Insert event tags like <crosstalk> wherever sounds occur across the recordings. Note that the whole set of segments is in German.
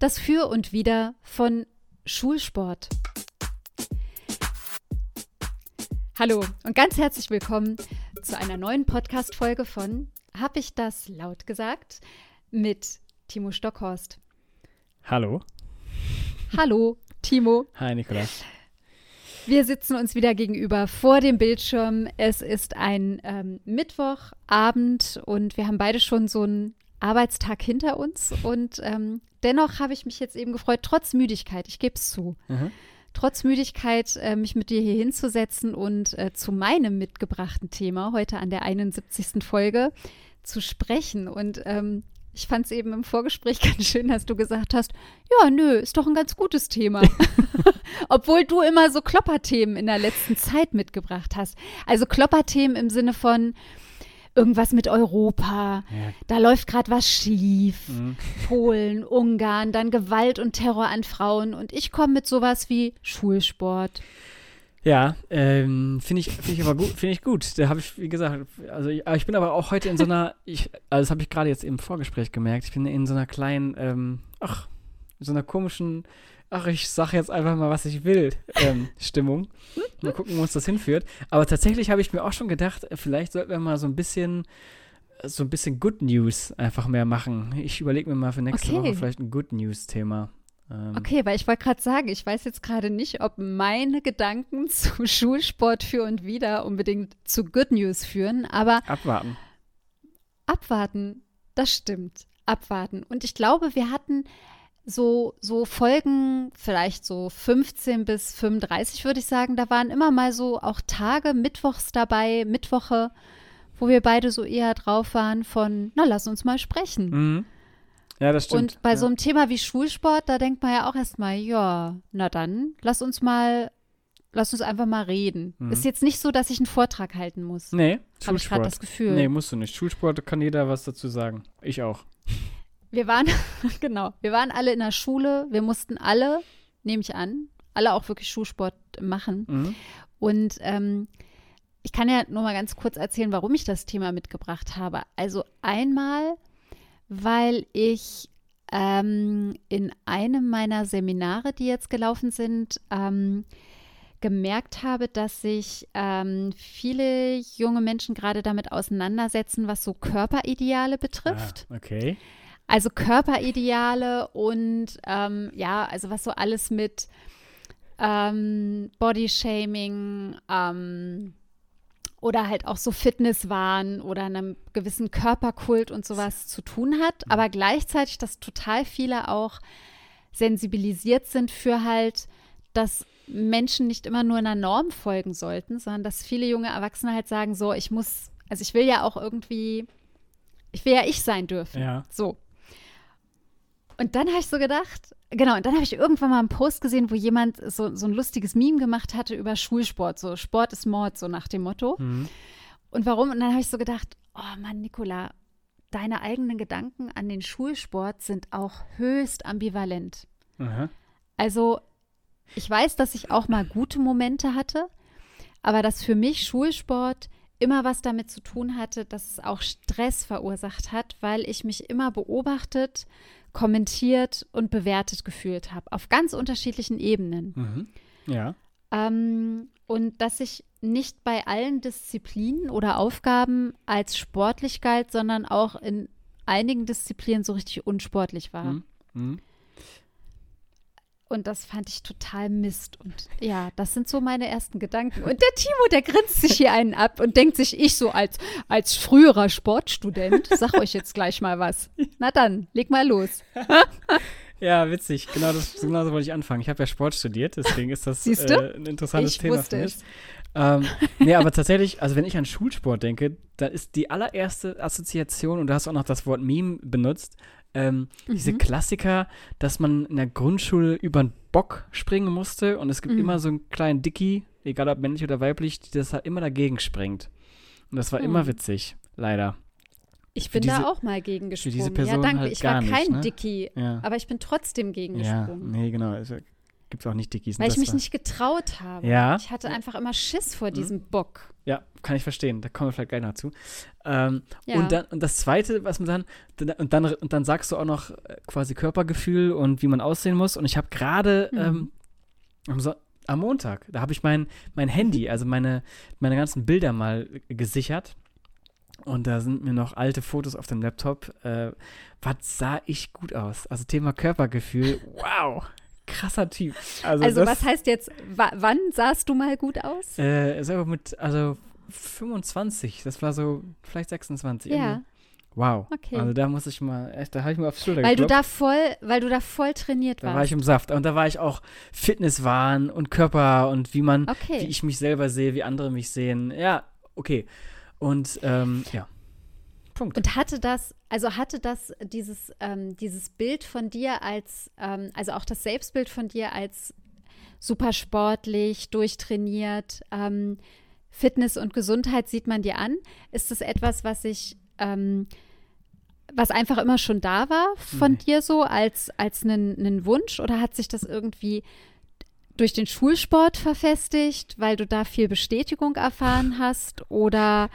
Das Für und Wider von Schulsport. Hallo und ganz herzlich willkommen zu einer neuen Podcast-Folge von Hab ich das laut gesagt? mit Timo Stockhorst. Hallo. Hallo, Timo. Hi, Nikolas. Wir sitzen uns wieder gegenüber vor dem Bildschirm. Es ist ein ähm, Mittwochabend und wir haben beide schon so einen Arbeitstag hinter uns. Und ähm, dennoch habe ich mich jetzt eben gefreut, trotz Müdigkeit, ich gebe es zu, Mhm. trotz Müdigkeit, äh, mich mit dir hier hinzusetzen und äh, zu meinem mitgebrachten Thema heute an der 71. Folge zu sprechen. Und ähm, ich fand es eben im Vorgespräch <laughs> ganz schön, dass du gesagt hast, ja, nö, ist doch ein ganz gutes Thema. <laughs> Obwohl du immer so Klopperthemen in der letzten Zeit mitgebracht hast. Also Klopperthemen im Sinne von irgendwas mit Europa, Ja. da läuft gerade was schief. Mhm. <laughs> Polen, Ungarn, dann Gewalt und Terror an Frauen. Und ich komme mit sowas wie Schulsport. Ja, ähm, finde ich, finde ich aber gut, finde ich gut. Da habe ich, wie gesagt, also ich, ich bin aber auch heute in so einer, ich, also das habe ich gerade jetzt im Vorgespräch gemerkt, ich bin in so einer kleinen, ähm, ach, in so einer komischen, ach, ich sage jetzt einfach mal, was ich will, ähm, <laughs> Stimmung. Mal gucken, wo uns das hinführt. Aber tatsächlich habe ich mir auch schon gedacht, vielleicht sollten wir mal so ein bisschen, so ein bisschen Good News einfach mehr machen. Ich überlege mir mal für nächste Okay. Woche vielleicht ein Good News-Thema. Ähm, Okay, weil ich wollte gerade sagen, ich weiß jetzt gerade nicht, ob meine Gedanken <laughs> zu Schulsport für und wieder unbedingt zu Good News führen, aber Abwarten. abwarten, das stimmt. Abwarten. Und ich glaube, wir hatten so, so Folgen, vielleicht so 15 bis 35, würde ich sagen. Da waren immer mal so auch Tage, Mittwochs dabei, Mittwoche, wo wir beide so eher drauf waren von, na, lass uns mal sprechen. Mhm. Ja, das stimmt. Und bei ja. so einem Thema wie Schulsport, da denkt man ja auch erstmal, ja, na dann, lass uns mal, lass uns einfach mal reden. Mhm. Ist jetzt nicht so, dass ich einen Vortrag halten muss. Nee, Habe ich gerade das Gefühl. Nee, musst du nicht. Schulsport kann jeder was dazu sagen. Ich auch. Wir waren, <laughs> genau, wir waren alle in der Schule, wir mussten alle, nehme ich an, alle auch wirklich Schulsport machen. Mhm. Und ähm, ich kann ja nur mal ganz kurz erzählen, warum ich das Thema mitgebracht habe. Also einmal, weil ich ähm, in einem meiner Seminare, die jetzt gelaufen sind, ähm, gemerkt habe, dass sich ähm, viele junge Menschen gerade damit auseinandersetzen, was so Körperideale betrifft. Ah, okay. Also Körperideale und ähm, ja, also was so alles mit ähm, Bodyshaming ähm, oder halt auch so Fitnesswahn oder einem gewissen Körperkult und sowas zu tun hat, aber gleichzeitig, dass total viele auch sensibilisiert sind für halt, dass Menschen nicht immer nur einer Norm folgen sollten, sondern dass viele junge Erwachsene halt sagen, so, ich muss, also ich will ja auch irgendwie, ich will ja ich sein dürfen. Ja. So. Und dann habe ich so gedacht, genau, und dann habe ich irgendwann mal einen Post gesehen, wo jemand so, so ein lustiges Meme gemacht hatte über Schulsport, so Sport ist Mord, so nach dem Motto. Mhm. Und warum? Und dann habe ich so gedacht, oh Mann, Nicola, deine eigenen Gedanken an den Schulsport sind auch höchst ambivalent. Aha. Also, ich weiß, dass ich auch mal gute Momente hatte, aber dass für mich Schulsport immer was damit zu tun hatte, dass es auch Stress verursacht hat, weil ich mich immer beobachtet, kommentiert und bewertet gefühlt habe, auf ganz unterschiedlichen Ebenen. Mhm. Ja. Ähm, und dass ich nicht bei allen Disziplinen oder Aufgaben als sportlich galt, sondern auch in einigen Disziplinen so richtig unsportlich war. Mhm. Mhm. Und das fand ich total Mist. Und ja, das sind so meine ersten Gedanken. Und der Timo, der grinst sich hier einen ab und denkt sich, ich so als, als früherer Sportstudent, sag euch jetzt gleich mal was. Na dann, leg mal los. <laughs> Ja, witzig. Genau, das, genau so wollte ich anfangen. Ich habe ja Sport studiert, deswegen ist das äh, ein interessantes Ich Thema für mich. es. Ähm, <laughs> nee, aber tatsächlich, also wenn ich an Schulsport denke, dann ist die allererste Assoziation, und du hast auch noch das Wort Meme benutzt, ähm, diese Mhm. Klassiker, dass man in der Grundschule über einen Bock springen musste und es gibt Mhm. immer so einen kleinen Dicky, egal ob männlich oder weiblich, die das halt immer dagegen springt. Und das war Mhm. immer witzig, leider. Ich bin diese- da auch mal gegen für gesprungen. diese ja, danke. halt ich war gar nicht, kein ne? Dicky, Ja. aber ich bin trotzdem gegen Ja, gesprungen. nee, genau. Also, gibt es auch nicht Dickies. Weil ich mich war, nicht getraut habe. Ja. Ich hatte einfach immer Schiss vor diesem Bock. Ja, kann ich verstehen. Da kommen wir vielleicht gleich noch zu. Ähm, Ja. und, dann, und das Zweite, was man dann, und dann, und dann sagst du auch noch äh, quasi Körpergefühl und wie man aussehen muss. Und ich habe gerade Mhm. ähm, am, so am Montag, da habe ich mein, mein Handy, also meine, meine ganzen Bilder mal gesichert. Und da sind mir noch alte Fotos auf dem Laptop. Äh, was sah ich gut aus? Also Thema Körpergefühl. <laughs> Wow, krasser Typ. Also, Also, das, was heißt jetzt, wa wann sahst du mal gut aus? Äh, so mit, also 25, das war so vielleicht 26. ja, irgendwie. Wow. Okay. Also da muss ich mal, echt, da habe ich mir aufs Schulter weil du da voll, weil du da voll trainiert da war warst. ich im Saft. Und da war ich auch Fitnesswahn und Körper und wie man, okay. wie ich mich selber sehe, wie andere mich sehen. Ja, okay. Und ähm, ja. Punkt. Und hatte das, also hatte das dieses, ähm, dieses Bild von dir als, ähm, also auch das Selbstbild von dir als super sportlich, durchtrainiert, ähm, Fitness und Gesundheit sieht man dir an. Ist das etwas, was ich, ähm, was einfach immer schon da war von Nee. dir so als, als einen Wunsch oder hat sich das irgendwie durch den Schulsport verfestigt, weil du da viel Bestätigung erfahren hast oder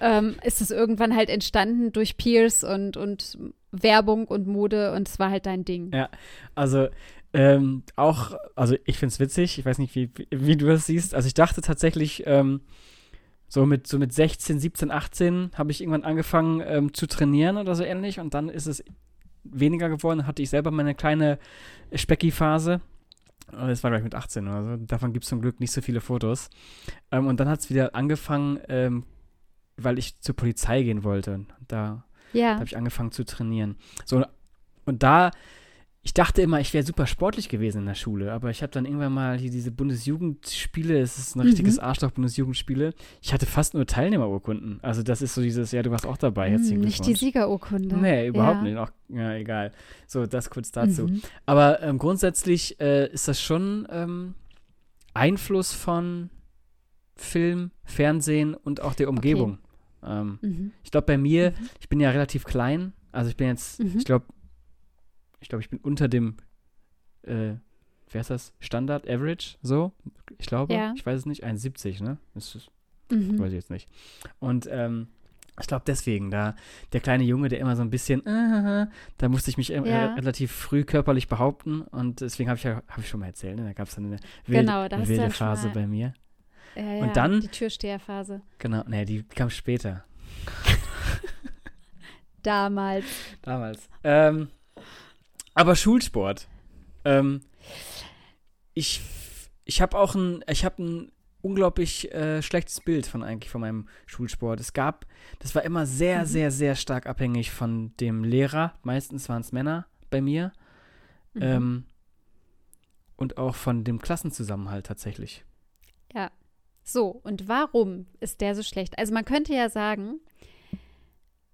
ähm, ist es irgendwann halt entstanden durch Peers und, und Werbung und Mode und es war halt dein Ding. Ja. Also ähm, auch, also ich finde es witzig, ich weiß nicht, wie, wie, du das siehst. Also ich dachte tatsächlich, ähm, so mit, so mit 16, 17, 18 habe ich irgendwann angefangen ähm, zu trainieren oder so ähnlich und dann ist es weniger geworden, hatte ich selber meine kleine Specki-Phase. Das war gleich mit 18 oder so. Davon gibt es zum Glück nicht so viele Fotos. Ähm, und dann hat es wieder angefangen, ähm, weil ich zur Polizei gehen wollte. Und da Ja. da habe ich angefangen zu trainieren. So, und da, ich dachte immer, ich wäre super sportlich gewesen in der Schule, aber ich habe dann irgendwann mal hier diese Bundesjugendspiele, es ist ein Mhm. richtiges Arschloch Bundesjugendspiele. Ich hatte fast nur Teilnehmerurkunden. Also das ist so dieses, ja, du warst auch dabei, Hm, herzlichen nicht die. Siegerurkunde. Nee, überhaupt ja. nicht. Auch, ja, egal. So, das kurz dazu. Mhm. Aber ähm, grundsätzlich äh, ist das schon ähm, Einfluss von Film, Fernsehen und auch der Umgebung. Ähm, Mhm. ich glaube, bei mir, Mhm. ich bin ja relativ klein. Also ich bin jetzt, Mhm. ich glaube, ich glaube, ich bin unter dem, äh, wer ist das? Standard, Average, so? Ich glaube, Ja. ich weiß es nicht, 1,70, ne? Das ist, Mhm. weiß ich jetzt nicht. Und ähm, ich glaube deswegen, da der kleine Junge, der immer so ein bisschen, äh, da musste ich mich äh, Ja. relativ früh körperlich behaupten und deswegen habe ich ja, habe ich schon mal erzählt, ne? da gab es dann eine wilde, Genau, wilde dann schon Phase bei mir. Ja, ja, Und dann- Die Türsteherphase. Genau, ne, die kam später. <laughs> Damals. Damals. Ähm, aber Schulsport. Ähm, ich ich habe auch ein, ich habe ein unglaublich äh, schlechtes Bild von eigentlich von meinem Schulsport. Es gab, das war immer sehr, Mhm. sehr, sehr stark abhängig von dem Lehrer. Meistens waren es Männer bei mir. Mhm. Ähm, und auch von dem Klassenzusammenhalt tatsächlich. Ja. So, und warum ist der so schlecht? Also man könnte ja sagen,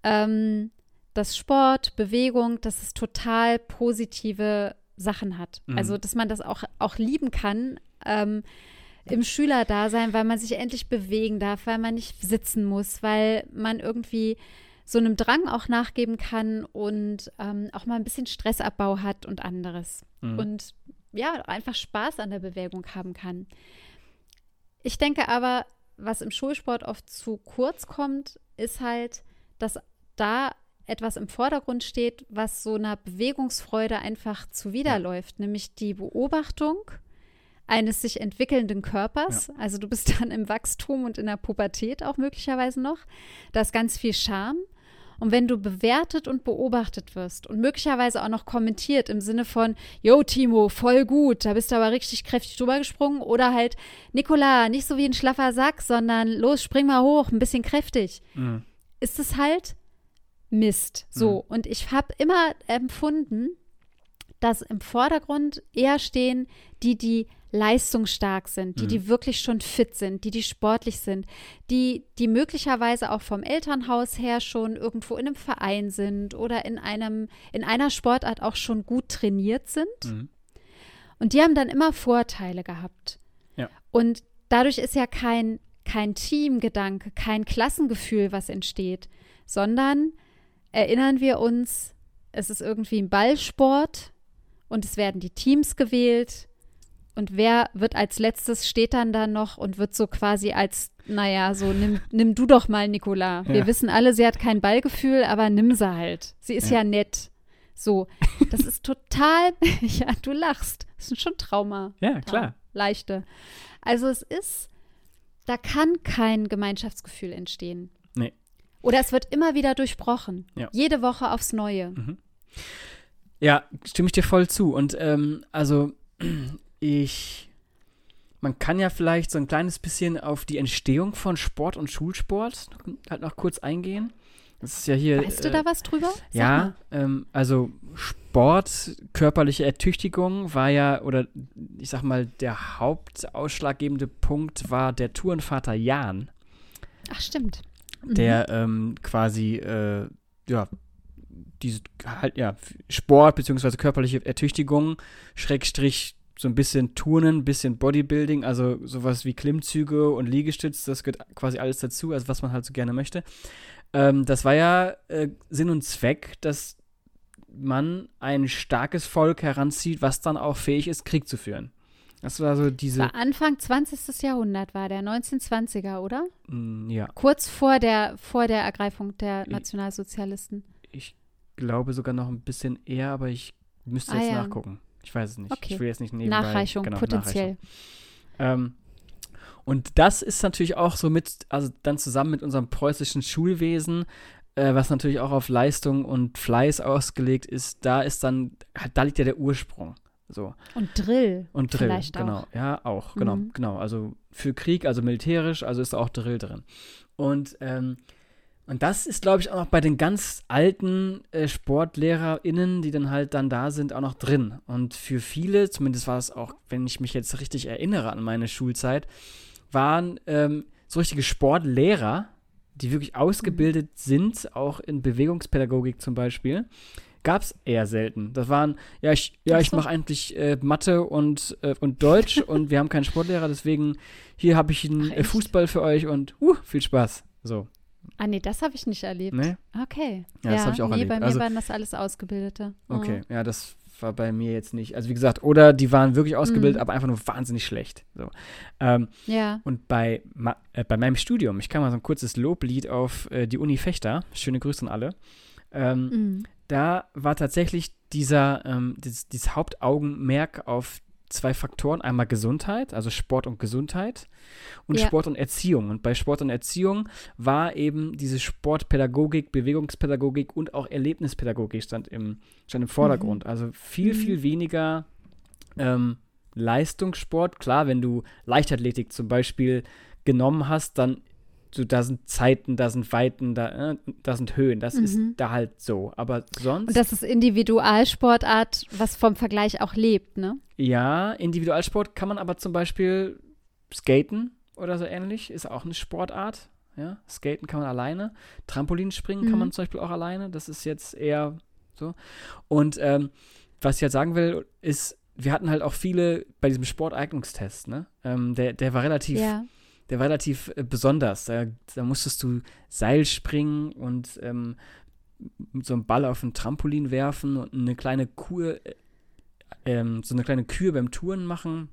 ähm, dass Sport, Bewegung, dass es total positive Sachen hat. Mhm. Also, dass man das auch, auch lieben kann ähm, im Schülerdasein, weil man sich endlich bewegen darf, weil man nicht sitzen muss, weil man irgendwie so einem Drang auch nachgeben kann und ähm, auch mal ein bisschen Stressabbau hat und anderes Mhm. und ja, einfach Spaß an der Bewegung haben kann. Ich denke aber, was im Schulsport oft zu kurz kommt, ist halt, dass da etwas im Vordergrund steht, was so einer Bewegungsfreude einfach zuwiderläuft, nämlich die Beobachtung eines sich entwickelnden Körpers. Also du bist <laughs> dann im Wachstum und in der Pubertät auch möglicherweise noch. Da ist ganz viel Charme. Und wenn du bewertet und beobachtet wirst und möglicherweise auch noch kommentiert im Sinne von, yo Timo, voll gut, da bist du aber richtig kräftig drüber gesprungen oder halt, Nikola, nicht so wie ein schlaffer Sack, sondern los, spring mal hoch, ein bisschen kräftig, Mhm. ist es halt Mist. So, und ich habe immer empfunden, dass im Vordergrund eher stehen die, die leistungsstark sind, die, Mhm. die wirklich schon fit sind, die, die sportlich sind, die, die möglicherweise auch vom Elternhaus her schon irgendwo in einem Verein sind oder in einem, in einer Sportart auch schon gut trainiert sind. Mhm. Und die haben dann immer Vorteile gehabt. Ja. Und dadurch ist ja kein, kein Teamgedanke, kein Klassengefühl, was entsteht, sondern erinnern wir uns, es ist irgendwie ein Ballsport und es werden die Teams gewählt und wer wird als letztes, steht dann da noch und wird so quasi als, naja, so nimm, nimm du doch mal, Nicola. Wir Ja. wissen alle, sie hat kein Ballgefühl, aber nimm sie halt. Sie ist ja, Ja. nett. So, das ist total, <laughs> ja, du lachst. Das ist schon Trauma. Ja, klar. Leichte. Also es ist, da kann kein Gemeinschaftsgefühl entstehen. Nee. Oder es wird immer wieder durchbrochen. Ja. Jede Woche aufs Neue. Ja, stimme ich dir voll zu. Und ähm, also ich, man kann ja vielleicht so ein kleines bisschen auf die Entstehung von Sport und Schulsport halt noch kurz eingehen. Das ist ja hier. Weißt du äh, da was drüber? Sag Ja, ähm, also Sport, körperliche Ertüchtigung war ja, oder ich sag mal, der hauptausschlaggebende Punkt war der Tourenvater Jan, Ach, stimmt. Mhm. der ähm, quasi, äh, ja, diese halt, ja, Sport bzw. körperliche Ertüchtigung, Schrägstrich so ein bisschen Turnen, ein bisschen Bodybuilding, also sowas wie Klimmzüge und Liegestütz, das gehört quasi alles dazu, also was man halt so gerne möchte. Ähm, das war ja äh, Sinn und Zweck, dass man ein starkes Volk heranzieht, was dann auch fähig ist, Krieg zu führen. Das war so diese, War Anfang 20. Jahrhundert war der, 1920er, oder? mh, ja, Kurz vor der, vor der Ergreifung der Nationalsozialisten. ich glaube sogar noch ein bisschen eher, aber ich müsste Ah, jetzt ja. nachgucken. Ich weiß es nicht. Okay. Ich will jetzt nicht nebenbei. Nachreichung, genau, potenziell. Ähm, und das ist natürlich auch so mit, also dann zusammen mit unserem preußischen Schulwesen, äh, was natürlich auch auf Leistung und Fleiß ausgelegt ist, da ist dann, da liegt ja der Ursprung. So. Und Drill. Und Drill, Vielleicht genau. auch. Ja, auch, genau, Mhm. genau. Also für Krieg, also militärisch, also ist da auch Drill drin. Und, ähm, und das ist, glaube ich, auch noch bei den ganz alten äh, SportlehrerInnen, die dann halt dann da sind, auch noch drin. Und für viele, zumindest war es auch, wenn ich mich jetzt richtig erinnere an meine Schulzeit, waren ähm, so richtige Sportlehrer, die wirklich ausgebildet sind, auch in Bewegungspädagogik zum Beispiel, gab es eher selten. Das waren, ja, ich, ja, ich mache eigentlich äh, Mathe und, äh, und Deutsch <laughs> und wir haben keinen Sportlehrer, deswegen hier habe ich einen Ach, äh? Fußball für euch und uh, viel Spaß. So, Ah, nee, das habe ich nicht erlebt. ne? Okay. Ja, das hab ich auch nee, erlebt. bei mir Also- waren das alles Ausgebildete. Oh. Okay, ja, das war bei mir jetzt nicht. Also wie gesagt, oder die waren wirklich ausgebildet, Mhm. aber einfach nur wahnsinnig schlecht. So. Ähm, Ja. Und bei, äh, bei meinem Studium, ich kann mal so ein kurzes Loblied auf äh, die Uni Fechter, schöne Grüße an alle, ähm, Mhm. da war tatsächlich dieser, ähm, dieses, dieses Hauptaugenmerk auf zwei Faktoren. Einmal Gesundheit, also Sport und Gesundheit und Ja. Sport und Erziehung. Und bei Sport und Erziehung war eben diese Sportpädagogik, Bewegungspädagogik und auch Erlebnispädagogik stand im, stand im Vordergrund. Also viel, Mhm. viel weniger ähm, Leistungssport. Klar, wenn du Leichtathletik zum Beispiel genommen hast, dann so, da sind Zeiten, da sind Weiten, da, äh, da sind Höhen. Das ist Mhm. da halt so. Aber sonst. Und das ist Individualsportart, was vom Vergleich auch lebt, ne? Ja, Individualsport kann man aber zum Beispiel skaten oder so ähnlich, ist auch eine Sportart. Ja, skaten kann man alleine. Trampolinspringen kann Mhm. man zum Beispiel auch alleine. Das ist jetzt eher so. Und ähm, was ich halt sagen will, ist, wir hatten halt auch viele bei diesem Sporteignungstest, ne? Ähm, der, der war relativ, Ja. Der war relativ äh, besonders. Da, da musstest du Seil springen und ähm, mit so einem Ball auf ein Trampolin werfen und eine kleine Kur, äh, ähm, so eine kleine Kür beim Touren machen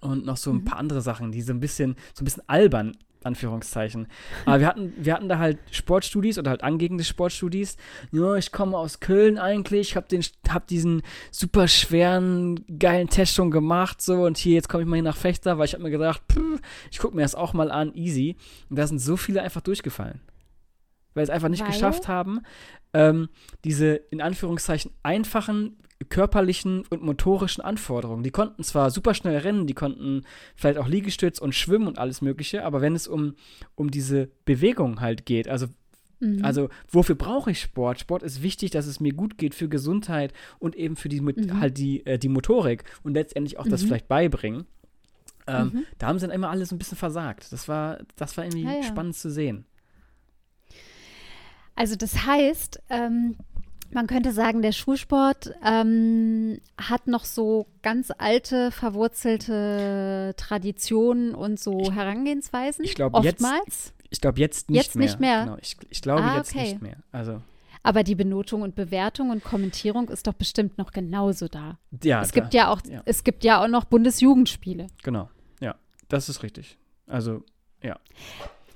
und noch so ein Mhm. paar andere Sachen, die so ein bisschen, so ein bisschen albern, Anführungszeichen. Aber wir hatten, wir hatten da halt Sportstudis oder halt angehende Sportstudis. Ja, ich komme aus Köln eigentlich, hab den, hab diesen super schweren, geilen Test schon gemacht, so und hier, jetzt komme ich mal hier nach Fechter, weil ich habe mir gedacht, pff, ich gucke mir das auch mal an, easy. Und da sind so viele einfach durchgefallen. Weil sie es einfach nicht Weil? geschafft haben, ähm, diese in Anführungszeichen einfachen körperlichen und motorischen Anforderungen. Die konnten zwar super schnell rennen, die konnten vielleicht auch Liegestütz und schwimmen und alles Mögliche, aber wenn es um, um diese Bewegung halt geht, also Mhm. also, wofür brauche ich Sport? Sport ist wichtig, dass es mir gut geht für Gesundheit und eben für die, Mhm. halt die, äh, die Motorik und letztendlich auch das Mhm. vielleicht beibringen. Ähm, Mhm. Da haben sie dann immer alle so ein bisschen versagt. Das war, das war irgendwie Ja, ja. spannend zu sehen. Also das heißt, ähm, man könnte sagen, der Schulsport ähm, hat noch so ganz alte, verwurzelte Traditionen und so Herangehensweisen. ich glaub, jetzt-. Ich glaube jetzt nicht Jetzt mehr. nicht mehr? Genau, ich, ich glaube Ah, jetzt okay. nicht mehr. Also, Aber die Benotung und Bewertung und Kommentierung ist doch bestimmt noch genauso da. Ja, es gibt da, ja auch, ja. es gibt ja auch noch Bundesjugendspiele. Genau, ja, das ist richtig. Also, ja.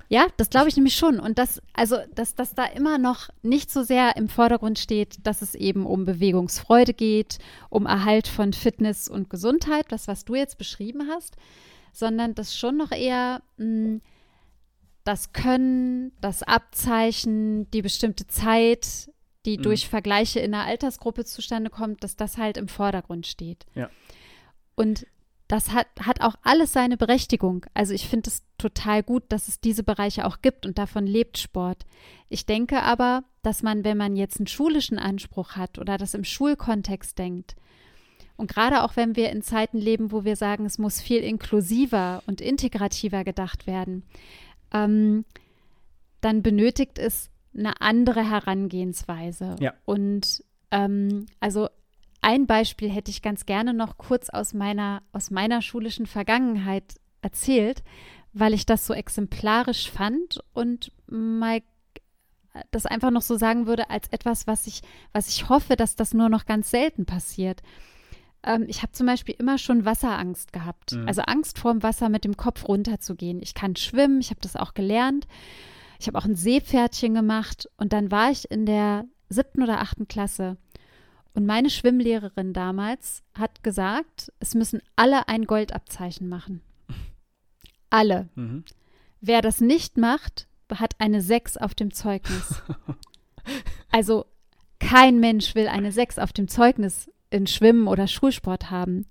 Ja, das glaube ich nämlich schon. Und das, also, dass das da immer noch nicht so sehr im Vordergrund steht, dass es eben um Bewegungsfreude geht, um Erhalt von Fitness und Gesundheit, das, was du jetzt beschrieben hast, sondern das schon noch eher mh, das Können, das Abzeichen, die bestimmte Zeit, die Mhm. durch Vergleiche in einer Altersgruppe zustande kommt, dass das halt im Vordergrund steht. Ja. Und das hat, hat auch alles seine Berechtigung. Also ich finde es total gut, dass es diese Bereiche auch gibt und davon lebt Sport. Ich denke aber, dass man, wenn man jetzt einen schulischen Anspruch hat oder das im Schulkontext denkt, und gerade auch wenn wir in Zeiten leben, wo wir sagen, es muss viel inklusiver und integrativer gedacht werden, ähm, dann benötigt es eine andere Herangehensweise. Ja. Und ähm, also ein Beispiel hätte ich ganz gerne noch kurz aus meiner, aus meiner schulischen Vergangenheit erzählt, weil ich das so exemplarisch fand und mal das einfach noch so sagen würde als etwas, was ich, was ich hoffe, dass das nur noch ganz selten passiert. Ähm, ich habe zum Beispiel immer schon Wasserangst gehabt. Mhm. Also Angst vorm Wasser mit dem Kopf runterzugehen. Ich kann schwimmen, ich habe das auch gelernt. Ich habe auch ein Seepferdchen gemacht und dann war ich in der siebten oder achten Klasse. Und meine Schwimmlehrerin damals hat gesagt, es müssen alle ein Goldabzeichen machen. Alle. Mhm. Wer das nicht macht, hat eine 6 auf dem Zeugnis. <laughs> Also kein Mensch will eine 6 auf dem Zeugnis in Schwimmen oder Schulsport haben.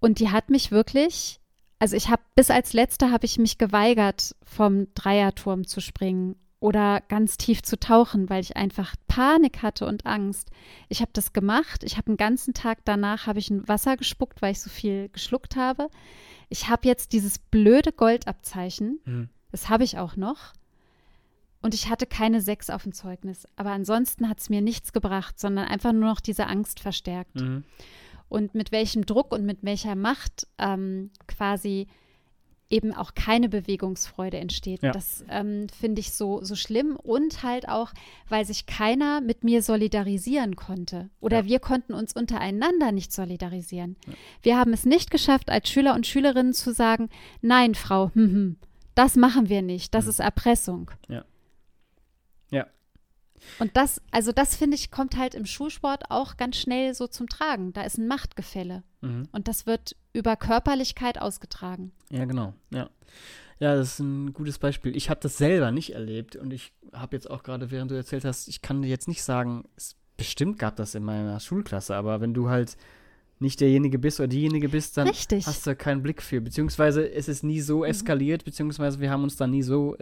Und die hat mich wirklich, also ich habe bis als letzte habe ich mich geweigert, vom Dreierturm zu springen oder ganz tief zu tauchen, weil ich einfach Panik hatte und Angst. Ich habe das gemacht. Ich habe einen ganzen Tag danach habe ich ein Wasser gespuckt, weil ich so viel geschluckt habe. Ich habe jetzt dieses blöde Goldabzeichen. Mhm. Das habe ich auch noch. Und ich hatte keine sechs auf dem Zeugnis. Aber ansonsten hat es mir nichts gebracht, sondern einfach nur noch diese Angst verstärkt. Mhm. Und mit welchem Druck und mit welcher Macht ähm, quasi eben auch keine Bewegungsfreude entsteht. Ja. Das ähm, finde ich so, so schlimm. Und halt auch, weil sich keiner mit mir solidarisieren konnte. Oder Ja. wir konnten uns untereinander nicht solidarisieren. Wir haben es nicht geschafft, als Schüler und Schülerinnen zu sagen, nein, Frau, hm, hm, das machen wir nicht, das Mhm. ist Erpressung. Ja. Ja. Und das, also das finde ich, kommt halt im Schulsport auch ganz schnell so zum Tragen. Da ist ein Machtgefälle. Mhm. Und das wird über Körperlichkeit ausgetragen. Ja, genau. Ja. Ja, das ist ein gutes Beispiel. Ich habe das selber nicht erlebt und ich habe jetzt auch gerade, während du erzählt hast, ich kann dir jetzt nicht sagen, es bestimmt gab das in meiner Schulklasse, aber wenn du halt nicht derjenige bist oder diejenige bist, dann Richtig. hast du keinen Blick für. Beziehungsweise es ist nie so eskaliert, beziehungsweise wir haben uns da nie so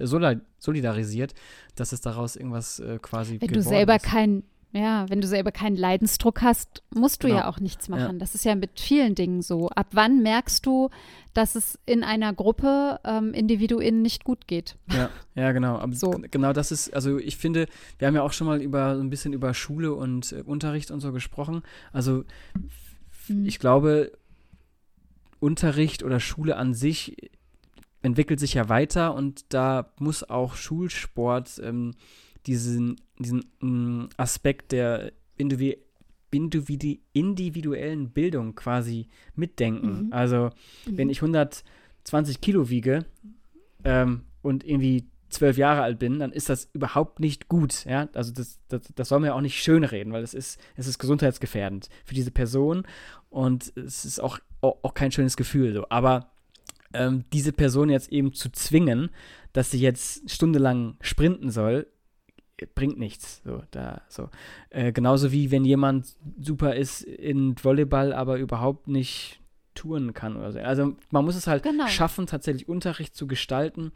solidarisiert, dass es daraus irgendwas äh, quasi Wenn du selber ist. kein, ja, wenn du selber keinen Leidensdruck hast, musst du Genau. ja auch nichts machen. Ja. Das ist ja mit vielen Dingen so. Ab wann merkst du, dass es in einer Gruppe ähm, Individuen nicht gut geht? Ja, ja, genau. Aber So. genau das ist, also ich finde, wir haben ja auch schon mal über so ein bisschen über Schule und äh, Unterricht und so gesprochen. Also Mhm. ich glaube, Unterricht oder Schule an sich entwickelt sich ja weiter und da muss auch Schulsport ähm, diesen, diesen mm, Aspekt der Indivi Individi individuellen Bildung quasi mitdenken. Mhm. Also wenn ich 120 Kilo wiege ähm, und irgendwie zwölf Jahre alt bin, dann ist das überhaupt nicht gut. Ja? Also das, das, das soll man ja auch nicht schönreden, weil es ist, es ist gesundheitsgefährdend für diese Person und es ist auch, auch, auch kein schönes Gefühl. So. Aber ähm, diese Person jetzt eben zu zwingen, dass sie jetzt stundenlang sprinten soll, bringt nichts. So, da, so. Äh, genauso wie wenn jemand super ist in Volleyball, aber überhaupt nicht touren kann oder so. Also man muss es halt Genau. schaffen, tatsächlich Unterricht zu gestalten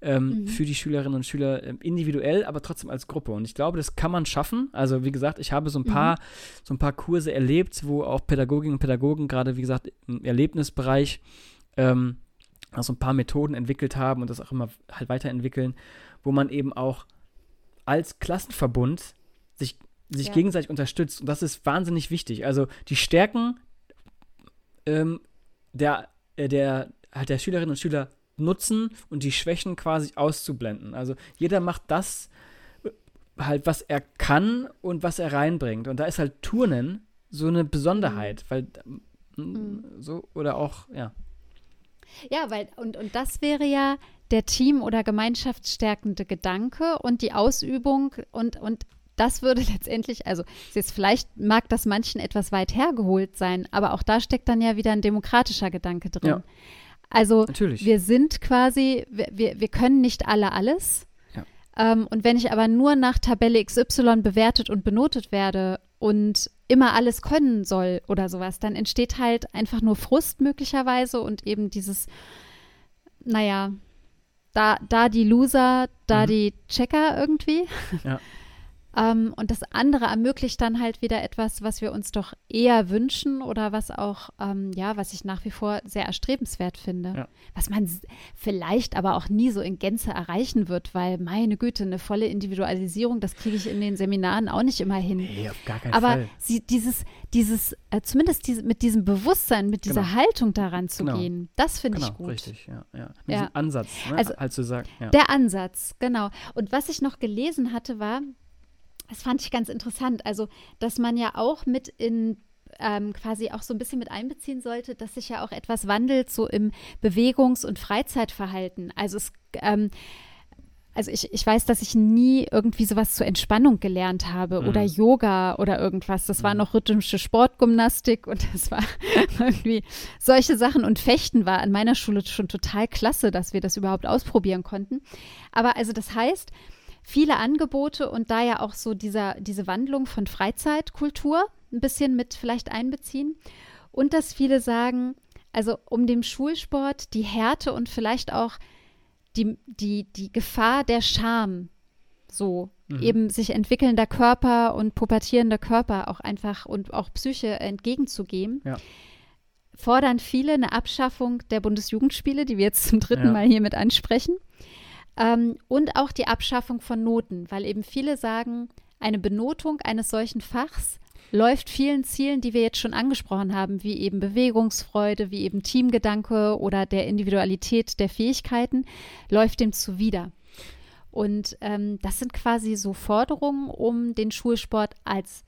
ähm, Mhm. für die Schülerinnen und Schüler ähm, individuell, aber trotzdem als Gruppe. Und ich glaube, das kann man schaffen. Also wie gesagt, ich habe so ein Mhm. paar, so ein paar Kurse erlebt, wo auch Pädagoginnen und Pädagogen gerade, wie gesagt, im Erlebnisbereich ähm, also ein paar Methoden entwickelt haben und das auch immer halt weiterentwickeln, wo man eben auch als Klassenverbund sich, sich Ja. gegenseitig unterstützt. Und das ist wahnsinnig wichtig. Also die Stärken ähm, der, äh, der, halt der Schülerinnen und Schüler nutzen und die Schwächen quasi auszublenden. Also jeder macht das, halt, was er kann und was er reinbringt. Und da ist halt Turnen so eine Besonderheit, mhm. weil mhm. so oder auch, ja. Ja, weil, und, und das wäre ja der Team- oder gemeinschaftsstärkende Gedanke und die Ausübung und, und das würde <laughs> letztendlich, also jetzt vielleicht mag das manchen etwas weit hergeholt sein, aber auch da steckt dann ja wieder ein demokratischer Gedanke drin. Ja. Also Natürlich. wir sind quasi, wir, wir können nicht alle alles. Ja. Ähm, und wenn ich aber nur nach Tabelle XY bewertet und benotet werde und immer alles können soll oder sowas, dann entsteht halt einfach nur Frust möglicherweise und eben dieses, naja, da, da die Loser, da mhm. die Checker irgendwie. Ja. <laughs> Ähm, und das andere ermöglicht dann halt wieder etwas, was wir uns doch eher wünschen oder was auch, ähm, ja, was ich nach wie vor sehr erstrebenswert finde. Ja. Was man vielleicht aber auch nie so in Gänze erreichen wird, weil meine Güte, eine volle Individualisierung, das kriege ich in den Seminaren auch nicht immer hin. Nee, auf gar keinen aber Fall. Sie, dieses, dieses, äh, zumindest diese, mit diesem Bewusstsein, mit dieser genau. Haltung daran zu genau. gehen, das finde genau, ich gut. Richtig, ja. ja. Mit ja. diesem Ansatz, ne? also, halt zu sagen. Ja. Der Ansatz, genau. Und was ich noch gelesen hatte, war, das fand ich ganz interessant. Also, dass man ja auch mit in ähm, quasi auch so ein bisschen mit einbeziehen sollte, dass sich ja auch etwas wandelt, so im Bewegungs- und Freizeitverhalten. Also es ähm, also ich, ich weiß, dass ich nie irgendwie sowas zur Entspannung gelernt habe mhm. oder Yoga oder irgendwas. Das war mhm. noch rhythmische Sportgymnastik und das war <laughs> irgendwie solche Sachen. Und Fechten war an meiner Schule schon total klasse, dass wir das überhaupt ausprobieren konnten. Aber also das heißt, viele Angebote und da ja auch so dieser, diese Wandlung von Freizeitkultur ein bisschen mit vielleicht einbeziehen. Und dass viele sagen, also um dem Schulsport die Härte und vielleicht auch die, die, die Gefahr der Scham, so mhm. eben sich entwickelnder Körper und pubertierender Körper auch einfach und auch Psyche entgegenzugehen. Ja fordern viele eine Abschaffung der Bundesjugendspiele, die wir jetzt zum dritten ja. Mal hier mit ansprechen. Ähm, und auch die Abschaffung von Noten, weil eben viele sagen, eine Benotung eines solchen Fachs läuft vielen Zielen, die wir jetzt schon angesprochen haben, wie eben Bewegungsfreude, wie eben Teamgedanke oder der Individualität der Fähigkeiten, läuft dem zuwider. Und ähm, das sind quasi so Forderungen, um den Schulsport als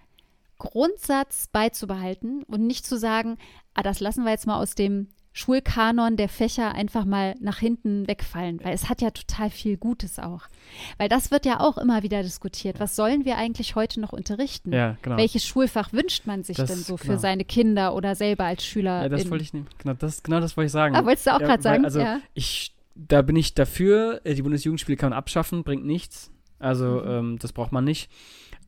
Grundsatz beizubehalten und nicht zu sagen, ah, das lassen wir jetzt mal aus dem Schulkanon der Fächer einfach mal nach hinten wegfallen, weil es hat ja total viel Gutes auch. Weil das wird ja auch immer wieder diskutiert. Was sollen wir eigentlich heute noch unterrichten? Ja, genau. Welches Schulfach wünscht man sich das, denn so genau. für seine Kinder oder selber als Schüler? Ja, das wollte ich nicht. Genau das, genau das wollte ich sagen. Ah, wolltest du auch ja, gerade sagen? Also ja. ich, da bin ich dafür. Äh, die Bundesjugendspiele kann man abschaffen, bringt nichts. Also mhm. ähm, das braucht man nicht.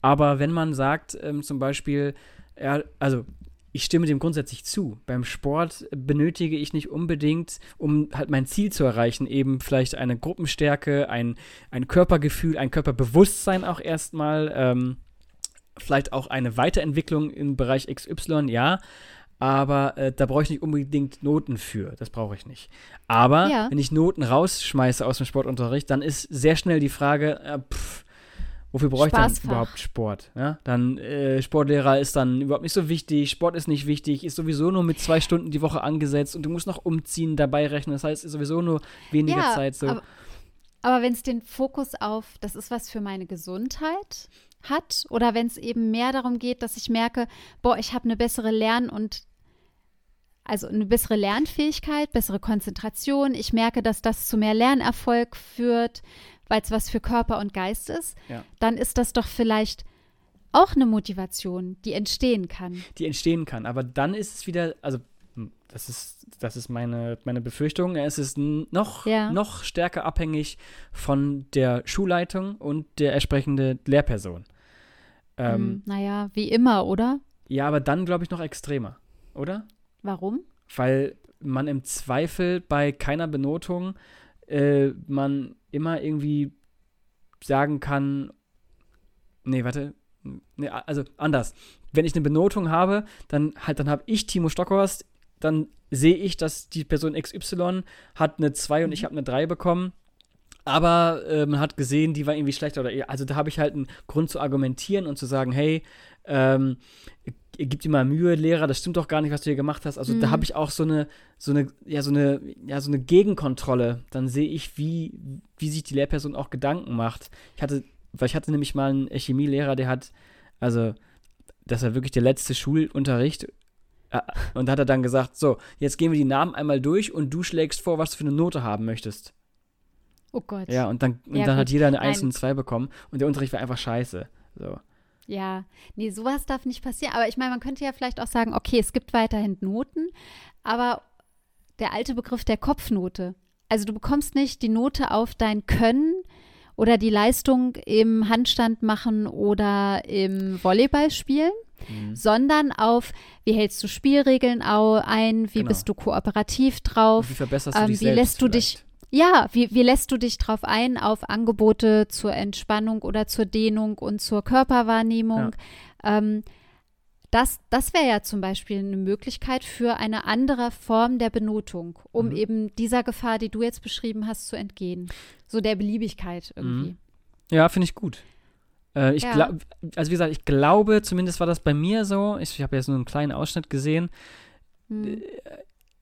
Aber wenn man sagt, ähm, zum Beispiel, ja, also ich stimme dem grundsätzlich zu. Beim Sport benötige ich nicht unbedingt, um halt mein Ziel zu erreichen, eben vielleicht eine Gruppenstärke, ein, ein Körpergefühl, ein Körperbewusstsein auch erstmal, ähm, vielleicht auch eine Weiterentwicklung im Bereich XY, ja. Aber äh, da brauche ich nicht unbedingt Noten für. Das brauche ich nicht. Aber ja. wenn ich Noten rausschmeiße aus dem Sportunterricht, dann ist sehr schnell die Frage, äh, pff, Wofür brauche ich dann überhaupt Sport? Ja? Dann äh, Sportlehrer ist dann überhaupt nicht so wichtig, Sport ist nicht wichtig, ist sowieso nur mit zwei Stunden die Woche angesetzt und du musst noch umziehen, dabei rechnen. Das heißt, ist sowieso nur weniger ja, Zeit so. Aber, aber wenn es den Fokus auf, das ist was für meine Gesundheit hat, oder wenn es eben mehr darum geht, dass ich merke, boah, ich habe eine bessere Lern- und also eine bessere Lernfähigkeit, bessere Konzentration. Ich merke, dass das zu mehr Lernerfolg führt weil es was für Körper und Geist ist, ja. dann ist das doch vielleicht auch eine Motivation, die entstehen kann. Die entstehen kann, aber dann ist es wieder, also hm, das ist, das ist meine, meine Befürchtung. Es ist noch, ja. noch stärker abhängig von der Schulleitung und der entsprechenden Lehrperson. Ähm, hm, naja, wie immer, oder? Ja, aber dann glaube ich noch extremer, oder? Warum? Weil man im Zweifel bei keiner Benotung äh, man immer irgendwie sagen kann, nee, warte, nee, also anders. Wenn ich eine Benotung habe, dann halt, dann habe ich Timo Stockhorst, dann sehe ich, dass die Person XY hat eine 2 und ich mhm. habe eine 3 bekommen. Aber äh, man hat gesehen, die war irgendwie schlechter oder also da habe ich halt einen Grund zu argumentieren und zu sagen, hey, ähm, gib dir mal Mühe, Lehrer, das stimmt doch gar nicht, was du hier gemacht hast. Also mhm. da habe ich auch so eine, so eine, ja, so eine, ja, so eine Gegenkontrolle. Dann sehe ich, wie, wie sich die Lehrperson auch Gedanken macht. Ich hatte weil ich hatte nämlich mal einen Chemielehrer, der hat, also, das war wirklich der letzte Schulunterricht. äh, Und da hat er dann gesagt, so, jetzt gehen wir die Namen einmal durch und du schlägst vor, was du für eine Note haben möchtest. Oh Gott. Ja, und dann, und Ja, dann hat jeder eine 1 Nein. und 2 bekommen und der Unterricht war einfach scheiße. So. Ja, nee, sowas darf nicht passieren. Aber ich meine, man könnte ja vielleicht auch sagen, okay, es gibt weiterhin Noten, aber der alte Begriff der Kopfnote. Also du bekommst nicht die Note auf dein Können oder die Leistung im Handstand machen oder im Volleyball spielen, Mhm. sondern auf, wie hältst du Spielregeln ein, wie Genau. bist du kooperativ Und drauf, wie verbesserst du ähm, dich wie lässt du dich- vielleicht? Ja, wie, wie lässt du dich drauf ein auf Angebote zur Entspannung oder zur Dehnung und zur Körperwahrnehmung? Ähm, das das wäre ja zum Beispiel eine Möglichkeit für eine andere Form der Benotung, um Mhm. eben dieser Gefahr, die du jetzt beschrieben hast, zu entgehen. So der Beliebigkeit irgendwie. Mhm. Ja, finde ich gut. Äh, ich Ja. glaube, also wie gesagt, ich glaube, zumindest war das bei mir so, ich, ich habe jetzt nur einen kleinen Ausschnitt gesehen, Hm.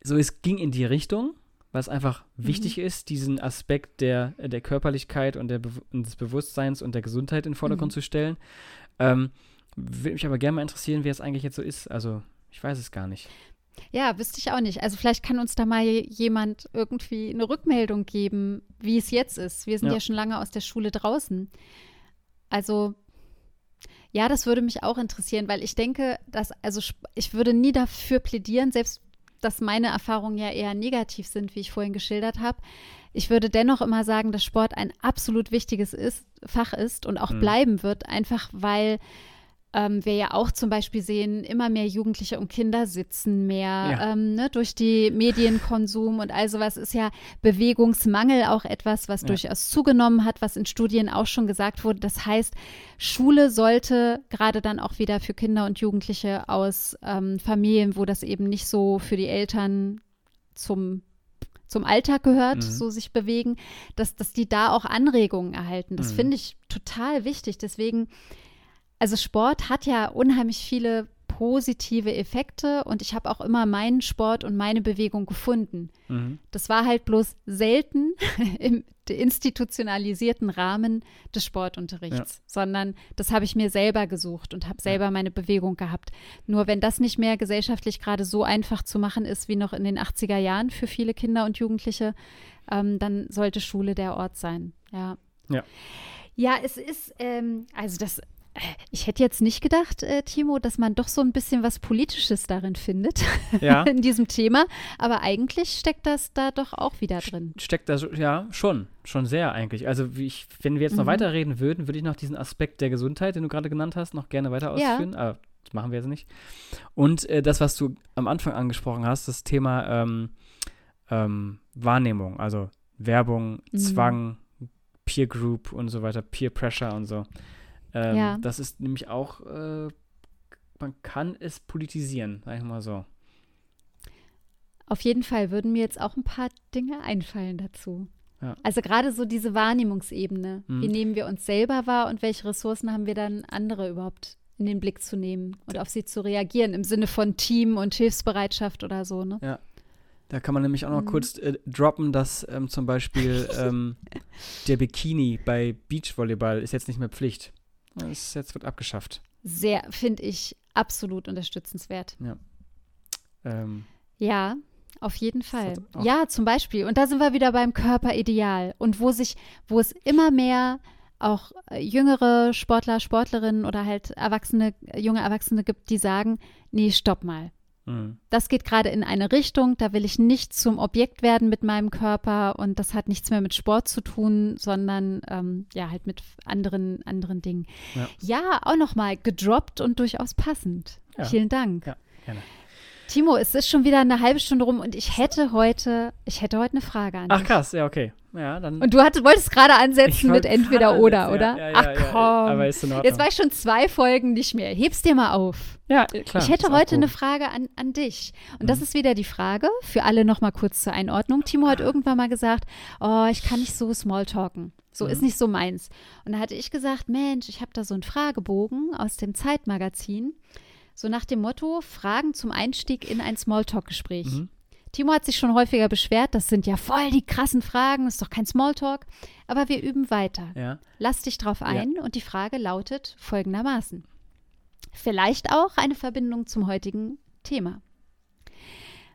so es ging in die Richtung, weil es einfach Mhm. wichtig ist, diesen Aspekt der, der Körperlichkeit und, der, und des Bewusstseins und der Gesundheit in den Vordergrund Mhm. zu stellen. Ähm, Würde mich aber gerne mal interessieren, wie es eigentlich jetzt so ist. Also, ich weiß es gar nicht. Ja, wüsste ich auch nicht. Also vielleicht kann uns da mal jemand irgendwie eine Rückmeldung geben, wie es jetzt ist. Wir sind ja, Ja. schon lange aus der Schule draußen. Also ja, das würde mich auch interessieren, weil ich denke, dass, also ich würde nie dafür plädieren, selbst dass meine Erfahrungen ja eher negativ sind, wie ich vorhin geschildert habe. Ich würde dennoch immer sagen, dass Sport ein absolut wichtiges ist, Fach ist und auch Mhm. bleiben wird, einfach weil ähm, wir ja auch zum Beispiel sehen, immer mehr Jugendliche und Kinder sitzen mehr Ja. ähm, ne, durch die Medienkonsum und all sowas ist ja Bewegungsmangel auch etwas, was Ja. durchaus zugenommen hat, was in Studien auch schon gesagt wurde. Das heißt, Schule sollte gerade dann auch wieder für Kinder und Jugendliche aus ähm, Familien, wo das eben nicht so für die Eltern zum zum Alltag gehört, Mhm. so sich bewegen, dass, dass die da auch Anregungen erhalten. Das Mhm. finde ich total wichtig. Deswegen also Sport hat ja unheimlich viele positive Effekte und ich habe auch immer meinen Sport und meine Bewegung gefunden. Mhm. Das war halt bloß selten <laughs> im institutionalisierten Rahmen des Sportunterrichts, sondern das habe ich mir selber gesucht und habe selber meine Bewegung gehabt. Nur wenn das nicht mehr gesellschaftlich gerade so einfach zu machen ist wie noch in den 80er Jahren für viele Kinder und Jugendliche, ähm, dann sollte Schule der Ort sein. Ja. Ja. Ja, es ist, ähm, also das, ich hätte jetzt nicht gedacht, äh, Timo, dass man doch so ein bisschen was Politisches darin findet, <laughs> Ja, in diesem Thema. Aber eigentlich steckt das da doch auch wieder drin. steckt da so, ja, schon, schon sehr eigentlich. Also, wie ich, wenn wir jetzt noch Mhm. weiterreden würden, würde ich noch diesen Aspekt der Gesundheit, den du gerade genannt hast, noch gerne weiter Ja. ausführen. Aber das machen wir jetzt nicht. Und äh, das, was du am Anfang angesprochen hast, das Thema ähm, ähm, Wahrnehmung, also Werbung, Mhm. Zwang, Peer Group und so weiter, Peer Pressure und so. Ähm, Ja. Das ist nämlich auch, äh, man kann es politisieren, sag ich mal so. Auf jeden Fall würden mir jetzt auch ein paar Dinge einfallen dazu. Ja. Also gerade so diese Wahrnehmungsebene. Mhm. Wie nehmen wir uns selber wahr und welche Ressourcen haben wir dann, andere überhaupt in den Blick zu nehmen und auf sie zu reagieren im Sinne von Team und Hilfsbereitschaft oder so, ne? Da kann man nämlich auch noch Mhm. kurz äh, droppen, dass ähm, zum Beispiel <laughs> ähm, der Bikini bei Beachvolleyball ist jetzt nicht mehr Pflicht. Das jetzt wird abgeschafft. Sehr, finde ich, absolut unterstützenswert. Ähm, Ja, auf jeden Fall. Ja, zum Beispiel. Und da sind wir wieder beim Körperideal. Und wo sich, wo es immer mehr auch äh, jüngere Sportler, Sportlerinnen oder halt Erwachsene, junge Erwachsene gibt, die sagen, nee, stopp mal. Mh. Das geht gerade in eine Richtung, da will ich nicht zum Objekt werden mit meinem Körper und das hat nichts mehr mit Sport zu tun, sondern ähm, ja, halt mit anderen, anderen Dingen. Ja. Ja, auch nochmal gedroppt und durchaus passend. Ja. Vielen Dank. Ja, gerne. Timo, es ist schon wieder eine halbe Stunde rum und ich hätte heute, ich hätte heute eine Frage an Ach dich. krass, ja, okay. Ja, dann. Und du hatte, wolltest gerade ansetzen mit entweder gerade oder, ansetzen, oder? Ja, ja, Ach komm. Jetzt war ich schon zwei Folgen nicht mehr. Heb's dir mal auf. ja, klar. ich hätte heute eine. Frage an, an dich. Und das Mhm. ist wieder die Frage, für alle nochmal kurz zur Einordnung. Timo hat irgendwann mal gesagt, oh, ich kann nicht so Smalltalken. So Mhm. ist nicht so meins. Und da hatte ich gesagt, Mensch, ich habe da so einen Fragebogen aus dem Zeitmagazin. So nach dem Motto, Fragen zum Einstieg in ein Smalltalk-Gespräch. Mhm. Timo hat sich schon häufiger beschwert, das sind ja voll die krassen Fragen, ist doch kein Smalltalk. Aber wir üben weiter. Ja. Lass dich drauf ein und die Frage lautet folgendermaßen. Vielleicht auch eine Verbindung zum heutigen Thema.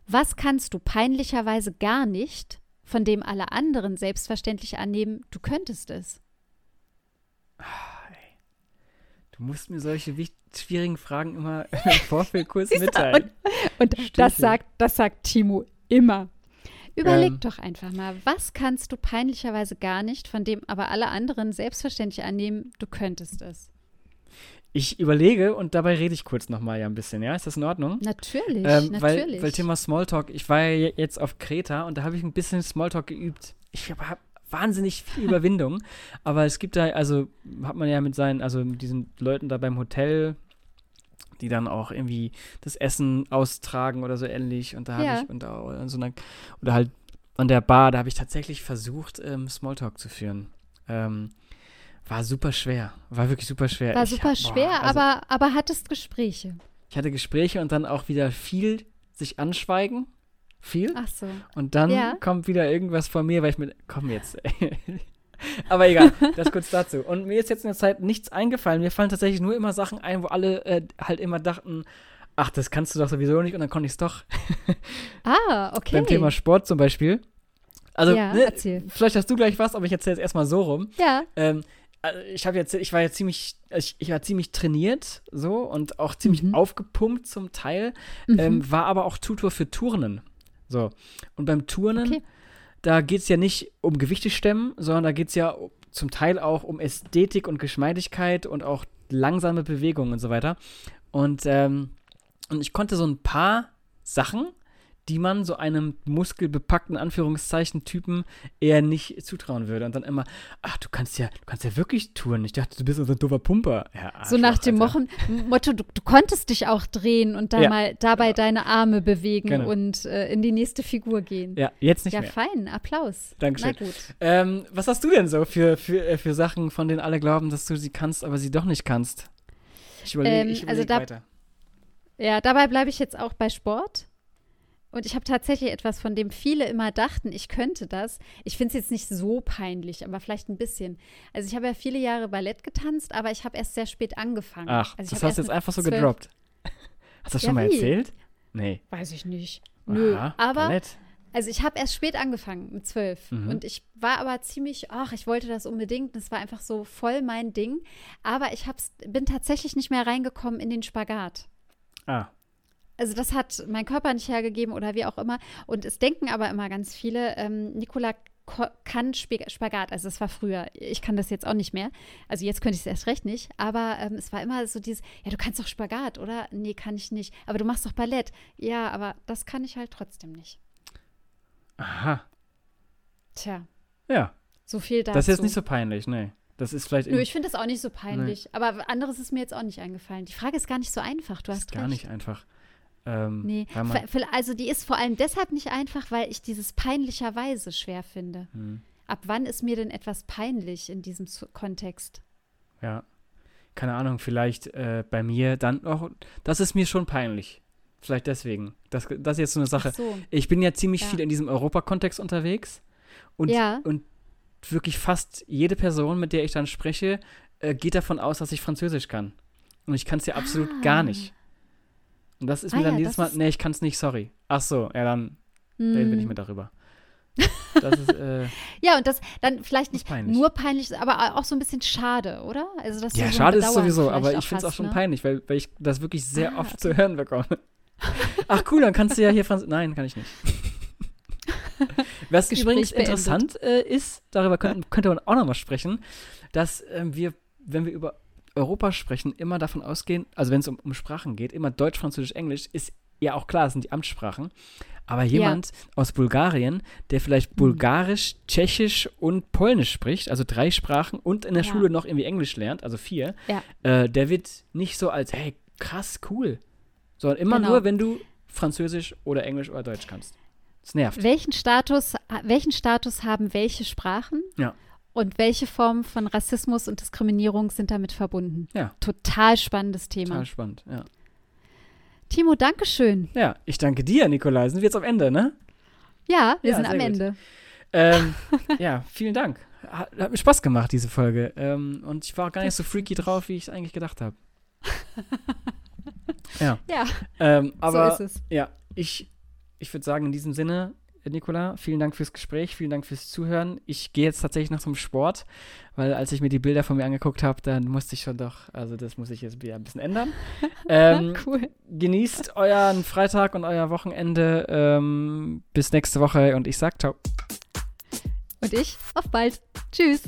Was kannst du peinlicherweise gar nicht, von dem alle anderen selbstverständlich annehmen, du könntest es? Du musst mir solche schwierigen Fragen immer <laughs> im Vorfeld kurz mitteilen. Und, und das, sagt, das sagt Timo immer. Überleg Ähm. doch einfach mal, was kannst du peinlicherweise gar nicht, von dem aber alle anderen selbstverständlich annehmen, du könntest es? Ich überlege und dabei rede ich kurz nochmal ja ein bisschen, ja? Ist das in Ordnung? Natürlich, Ähm, weil, natürlich. weil Thema Smalltalk, ich war ja je- jetzt auf Kreta und da habe ich ein bisschen Smalltalk geübt. Ich habe hab wahnsinnig viel Überwindung, <laughs> aber es gibt da, also hat man ja mit seinen, also mit diesen Leuten da beim Hotel, die dann auch irgendwie das Essen austragen oder so ähnlich und da habe Ja. ich, und da, an so einer, oder halt an der Bar, da habe ich tatsächlich versucht, ähm, Smalltalk zu führen. Ähm, war super schwer, war wirklich super schwer. War Ich super boah, schwer, also- aber, aber hattest Gespräche. ich hatte Gespräche und dann auch wieder viel sich anschweigen. Viel. Ach so. Und dann Ja. kommt wieder irgendwas von mir, weil ich mit. Komm jetzt. ey. <laughs> Aber egal, das kurz dazu. Und mir ist jetzt in der Zeit nichts eingefallen. Mir fallen tatsächlich nur immer Sachen ein, wo alle äh, halt immer dachten, ach, das kannst du doch sowieso nicht und dann konnte ich es doch. <laughs> Ah, okay. Beim Thema Sport zum Beispiel. Also, Ja, ne, vielleicht hast du gleich was, aber ich erzähle jetzt erstmal so rum. Ja, Ähm, also ich habe jetzt, ich war ja ziemlich, ich, ich war ziemlich trainiert so und auch ziemlich Mhm. aufgepumpt zum Teil, mhm. ähm, war aber auch Tutor für Turnen. So. Und beim Turnen, Okay. da geht es ja nicht um Gewichte stemmen, sondern da geht es ja zum Teil auch um Ästhetik und Geschmeidigkeit und auch langsame Bewegungen und so weiter. Und, ähm, und ich konnte so ein paar Sachen, die man so einem muskelbepackten Anführungszeichen Typen eher nicht zutrauen würde. Und dann immer, ach, du kannst ja, du kannst ja wirklich touren. Ich dachte, du bist so ein doofer Pumper. Ja, so nach dem. Mochen, Motto, du, du konntest dich auch drehen und da Ja, mal dabei deine Arme bewegen Genau. und äh, in die nächste Figur gehen. Ja, jetzt nicht ja, mehr. fein, Applaus. Dankeschön. Na gut. Ähm, was hast du denn so für, für, äh, für Sachen, von denen alle glauben, dass du sie kannst, aber sie doch nicht kannst? Ich überlege Ähm, ich also überleg da- weiter. Ja, dabei bleibe ich jetzt auch bei Sport. Und ich habe tatsächlich etwas, von dem viele immer dachten, ich könnte das. Ich finde es jetzt nicht so peinlich, aber vielleicht ein bisschen. Also ich habe ja viele Jahre Ballett getanzt, aber ich habe erst sehr spät angefangen. Ach, also das hast du jetzt einfach so gedroppt. Hast du das Ja, schon mal wie? erzählt? Nee. Weiß ich nicht. Nö, Aha, aber Ballett. Also ich habe erst spät angefangen, mit zwölf. Mhm. Und ich war aber ziemlich, ach, ich wollte das unbedingt. Das war einfach so voll mein Ding. Aber ich hab's, bin tatsächlich nicht mehr reingekommen in den Spagat. Ah, Also das hat mein Körper nicht hergegeben oder wie auch immer. Und es denken aber immer ganz viele, ähm, Nicola ko- kann Spagat. Also es war früher. Ich kann das jetzt auch nicht mehr. Also jetzt könnte ich es erst recht nicht. Aber ähm, es war immer so dieses, ja, du kannst doch Spagat, oder? Nee, kann ich nicht. Aber du machst doch Ballett. Ja, aber das kann ich halt trotzdem nicht. aha. Tja. Ja, So viel dazu. das ist jetzt nicht so peinlich, nee. Das ist vielleicht Nö, ich finde das auch nicht so peinlich. Aber anderes ist mir jetzt auch nicht eingefallen. Die Frage ist gar nicht so einfach. Du ist hast gar recht. nicht einfach. Ähm, Nee, also die ist vor allem deshalb nicht einfach, weil ich dieses peinlicherweise schwer finde. hm, Ab wann ist mir denn etwas peinlich in diesem Kontext? ja, keine Ahnung, vielleicht äh, bei mir dann auch, das ist mir schon peinlich. Vielleicht deswegen. Das, das ist jetzt so eine Sache. Ach so. Ich bin ja ziemlich Ja. viel in diesem Europakontext unterwegs und, Ja. und wirklich fast jede Person, mit der ich dann spreche, äh, geht davon aus, dass ich Französisch kann. Und ich kann es ja absolut Ah. gar nicht. Und das ist Ah mir dann ja, jedes das Mal, nee, ich kann es nicht, sorry. Ach so, ja, dann reden wir Hm. nicht mehr darüber. <laughs> Das ist, äh, Ja, und das dann vielleicht nicht peinlich. nur peinlich, aber auch so ein bisschen schade, oder? Also, dass ja, so schade ist sowieso, aber ich finde es auch schon ne? peinlich, weil, weil ich das wirklich sehr Ah, oft okay. zu hören bekomme. Ach cool, dann kannst du ja hier Französisch. Nein, kann ich nicht. Was <laughs> übrigens beendet. interessant äh, ist, darüber könnten, könnte man auch nochmal sprechen, dass ähm, wir, wenn wir über Europa sprechen, immer davon ausgehen, also wenn es um, um Sprachen geht, immer Deutsch, Französisch, Englisch, ist ja auch klar, das sind die Amtssprachen. Aber jemand aus Bulgarien, der vielleicht Mhm. Bulgarisch, Tschechisch und Polnisch spricht, also drei Sprachen und in der Ja. Schule noch irgendwie Englisch lernt, also vier, Ja. äh, der wird nicht so als, hey, krass, cool, sondern immer Genau. nur, wenn du Französisch oder Englisch oder Deutsch kannst. Das nervt. Welchen Status, welchen Status haben welche Sprachen? Ja. Und welche Formen von Rassismus und Diskriminierung sind damit verbunden? Ja. Total spannendes Thema. Total spannend, ja. Timo, Dankeschön. Ja, ich danke dir, Nikolai. Sind wir jetzt am Ende, ne? Ja, wir Ja, sind am. Ende. Ähm, <laughs> ja, vielen Dank. Hat, hat mir Spaß gemacht, diese Folge. Ähm, und ich war gar nicht so freaky drauf, wie ich es eigentlich gedacht habe. <laughs> ja. Ja, Ähm, aber so ist es. ja, ich, ich würde sagen, in diesem Sinne, Nicola, vielen Dank fürs Gespräch, vielen Dank fürs Zuhören. Ich gehe jetzt tatsächlich noch zum Sport, weil als ich mir die Bilder von mir angeguckt habe, dann musste ich schon doch, also das muss ich jetzt wieder ein bisschen ändern. <laughs> ähm, Cool. genießt euren Freitag und euer Wochenende. Ähm, bis nächste Woche und ich sag ciao. Und ich, auf bald. Tschüss.